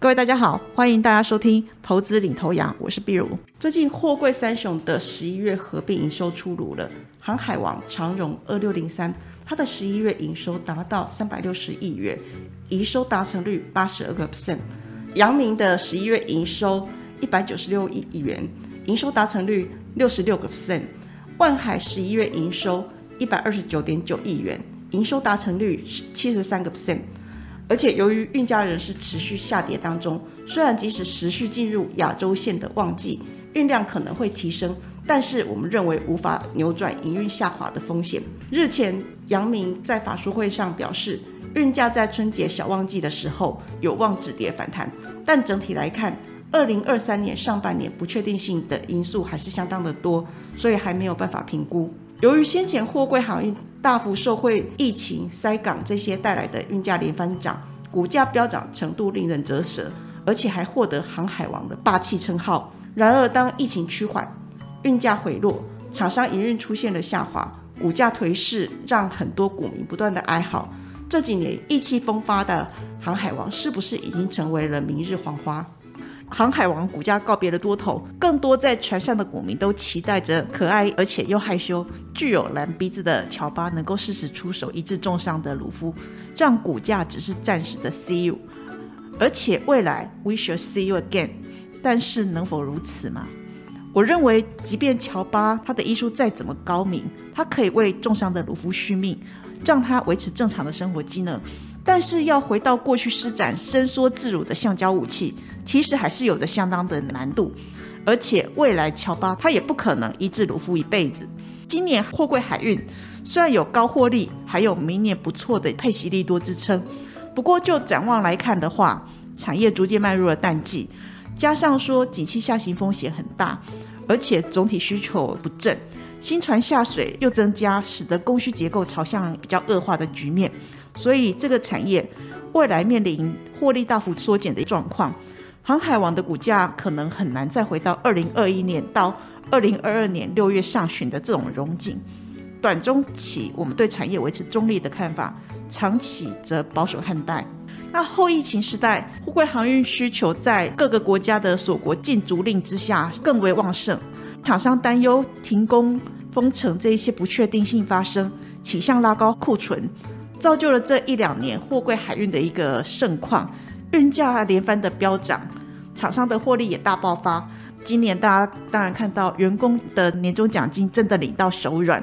各位大家好，欢迎大家收听投资领头羊，我是碧如。最近货柜三雄的十一月合并营收出炉了，航海王长荣二六零三，它的十一月营收达到三百六十亿元，营收达成率八十二个 percent。阳明的十一月营收一百九十六亿亿元，营收达成率六十六个 percent。万海十一月营收一百二十九点九亿元，营收达成率七十三个 percent。而且由于运价人是持续下跌当中，虽然即使持续进入亚洲线的旺季，运量可能会提升，但是我们认为无法扭转营运下滑的风险。日前，杨明在法说会上表示，运价在春节小旺季的时候有望止跌反弹，但整体来看，二零二三年上半年不确定性的因素还是相当的多，所以还没有办法评估。由于先前货柜航运大幅受惠疫情塞港这些带来的运价连番涨，股价飙涨程度令人折舌，而且还获得航海王的霸气称号。然而，当疫情趋缓，运价回落，厂商营运出现了下滑，股价颓势让很多股民不断的哀嚎。这几年意气风发的航海王，是不是已经成为了明日黄花？航海王股价告别了多头，更多在船上的股民都期待着可爱而且又害羞、具有蓝鼻子的乔巴能够适时出手医治重伤的鲁夫，让股价只是暂时的 see you，而且未来 we shall see you again。但是能否如此吗？我认为，即便乔巴他的医术再怎么高明，他可以为重伤的鲁夫续命，让他维持正常的生活机能。但是要回到过去施展伸缩自如的橡胶武器，其实还是有着相当的难度。而且未来乔巴他也不可能医治鲁夫一辈子。今年货柜海运虽然有高获利，还有明年不错的配息利多支撑，不过就展望来看的话，产业逐渐迈入了淡季，加上说景气下行风险很大，而且总体需求不振，新船下水又增加，使得供需结构朝向比较恶化的局面。所以这个产业未来面临获利大幅缩减的状况，航海王的股价可能很难再回到二零二一年到二零二二年六月上旬的这种荣景。短中期我们对产业维持中立的看法，长期则保守看待。那后疫情时代，货柜航运需求在各个国家的锁国禁足令之下更为旺盛，厂商担忧停工、封城这一些不确定性发生，倾向拉高库存。造就了这一两年货柜海运的一个盛况，运价连番的飙涨，厂商的获利也大爆发。今年大家当然看到员工的年终奖金真的领到手软，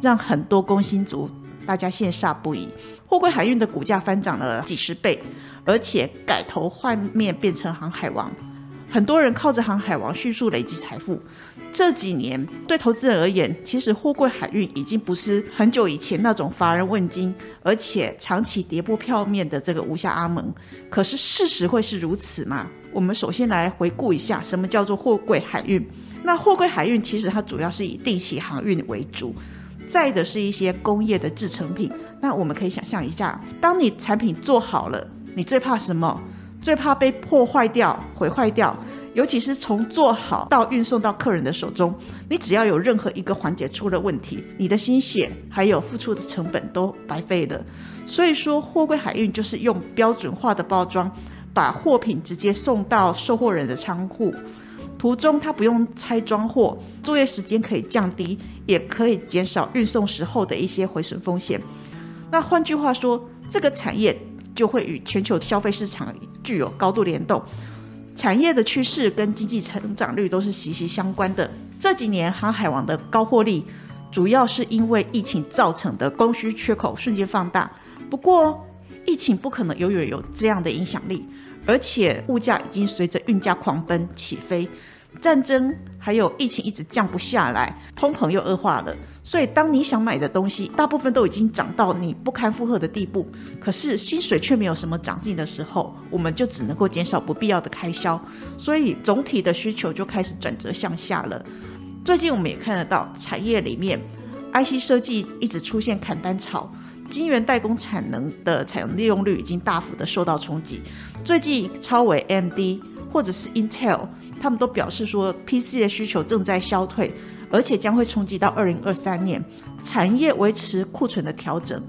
让很多工薪族大家羡煞不已。货柜海运的股价翻涨了几十倍，而且改头换面变成航海王。很多人靠着航海王迅速累积财富。这几年对投资人而言，其实货柜海运已经不是很久以前那种乏人问津，而且长期跌破票面的这个无下阿蒙。可是事实会是如此吗？我们首先来回顾一下什么叫做货柜海运。那货柜海运其实它主要是以定期航运为主，载的是一些工业的制成品。那我们可以想象一下，当你产品做好了，你最怕什么？最怕被破坏掉、毁坏掉，尤其是从做好到运送到客人的手中，你只要有任何一个环节出了问题，你的心血还有付出的成本都白费了。所以说，货柜海运就是用标准化的包装，把货品直接送到收货人的仓库，途中他不用拆装货，作业时间可以降低，也可以减少运送时候的一些毁损风险。那换句话说，这个产业。就会与全球消费市场具有高度联动，产业的趋势跟经济成长率都是息息相关的。这几年航海王的高获利，主要是因为疫情造成的供需缺口瞬间放大。不过，疫情不可能永远有这样的影响力，而且物价已经随着运价狂奔起飞。战争还有疫情一直降不下来，通膨又恶化了，所以当你想买的东西大部分都已经涨到你不堪负荷的地步，可是薪水却没有什么长进的时候，我们就只能够减少不必要的开销，所以总体的需求就开始转折向下了。最近我们也看得到产业里面，IC 设计一直出现砍单潮，晶圆代工产能的采用利用率已经大幅的受到冲击。最近超为 MD。或者是 Intel，他们都表示说，PC 的需求正在消退，而且将会冲击到二零二三年，产业维持库存的调整，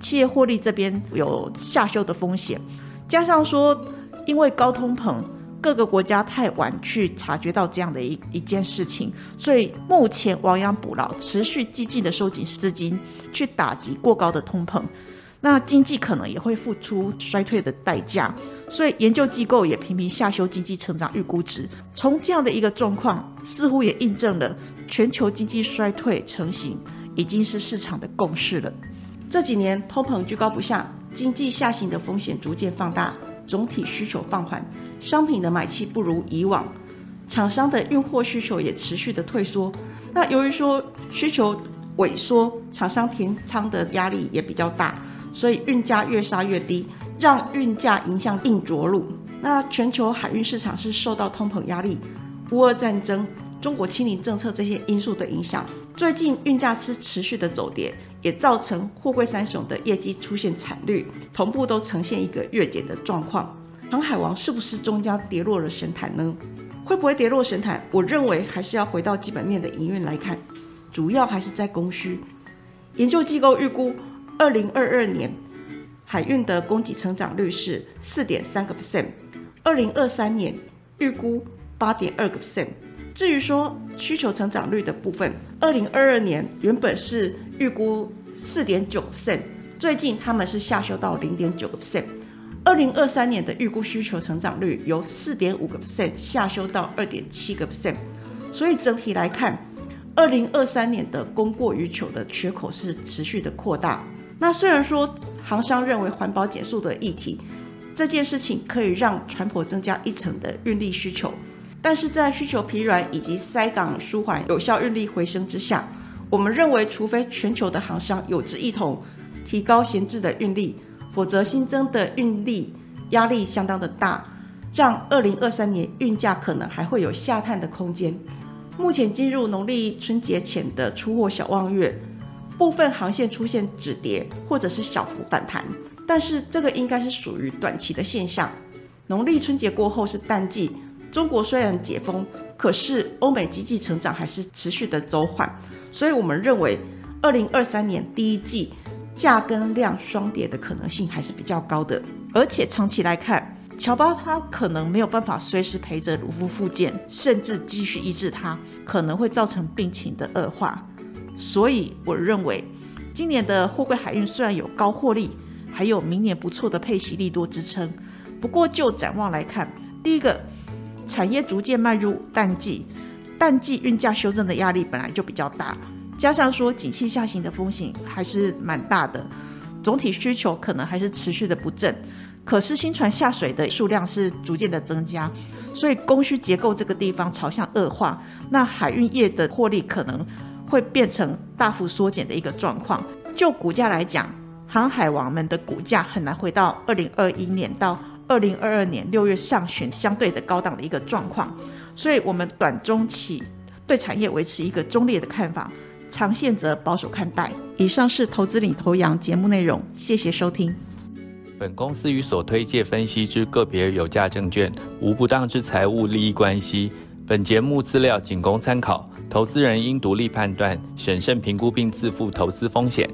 企业获利这边有下修的风险，加上说因为高通膨，各个国家太晚去察觉到这样的一一件事情，所以目前亡羊补牢，持续激进的收紧资金，去打击过高的通膨。那经济可能也会付出衰退的代价，所以研究机构也频频下修经济成长预估值。从这样的一个状况，似乎也印证了全球经济衰退成型已经是市场的共识了。这几年通膨居高不下，经济下行的风险逐渐放大，总体需求放缓，商品的买气不如以往，厂商的运货需求也持续的退缩。那由于说需求萎缩，厂商填仓的压力也比较大。所以运价越杀越低，让运价影响硬着陆。那全球海运市场是受到通膨压力、乌俄战争、中国清零政策这些因素的影响。最近运价是持续的走跌，也造成货柜三雄的业绩出现惨绿，同步都呈现一个月减的状况。航海王是不是终将跌落了神坛呢？会不会跌落神坛？我认为还是要回到基本面的营运来看，主要还是在供需。研究机构预估。二零二二年海运的供给成长率是四点三个 percent，二零二三年预估八点二个 percent。至于说需求成长率的部分，二零二二年原本是预估四点九 percent，最近他们是下修到零点九个 percent。二零二三年的预估需求成长率由四点五个 percent 下修到二点七个 percent，所以整体来看，二零二三年的供过于求的缺口是持续的扩大。那虽然说航商认为环保减速的议题这件事情可以让船舶增加一层的运力需求，但是在需求疲软以及塞港舒缓、有效运力回升之下，我们认为除非全球的航商有志一同提高闲置的运力，否则新增的运力压力相当的大，让二零二三年运价可能还会有下探的空间。目前进入农历春节前的出货小望月。部分航线出现止跌或者是小幅反弹，但是这个应该是属于短期的现象。农历春节过后是淡季，中国虽然解封，可是欧美经济成长还是持续的走缓，所以我们认为二零二三年第一季价跟量双跌的可能性还是比较高的。而且长期来看，乔巴他可能没有办法随时陪着卢夫复健，甚至继续医治他，可能会造成病情的恶化。所以我认为，今年的货柜海运虽然有高获利，还有明年不错的配息利多支撑。不过就展望来看，第一个，产业逐渐迈入淡季，淡季运价修正的压力本来就比较大，加上说景气下行的风险还是蛮大的，总体需求可能还是持续的不振。可是新船下水的数量是逐渐的增加，所以供需结构这个地方朝向恶化，那海运业的获利可能。会变成大幅缩减的一个状况。就股价来讲，航海王们的股价很难回到二零二一年到二零二二年六月上旬相对的高档的一个状况。所以，我们短中期对产业维持一个中立的看法，长线则保守看待。以上是投资领头羊节目内容，谢谢收听。本公司与所推介分析之个别有价证券无不当之财务利益关系。本节目资料仅供参考。投资人应独立判断、审慎评估并自负投资风险。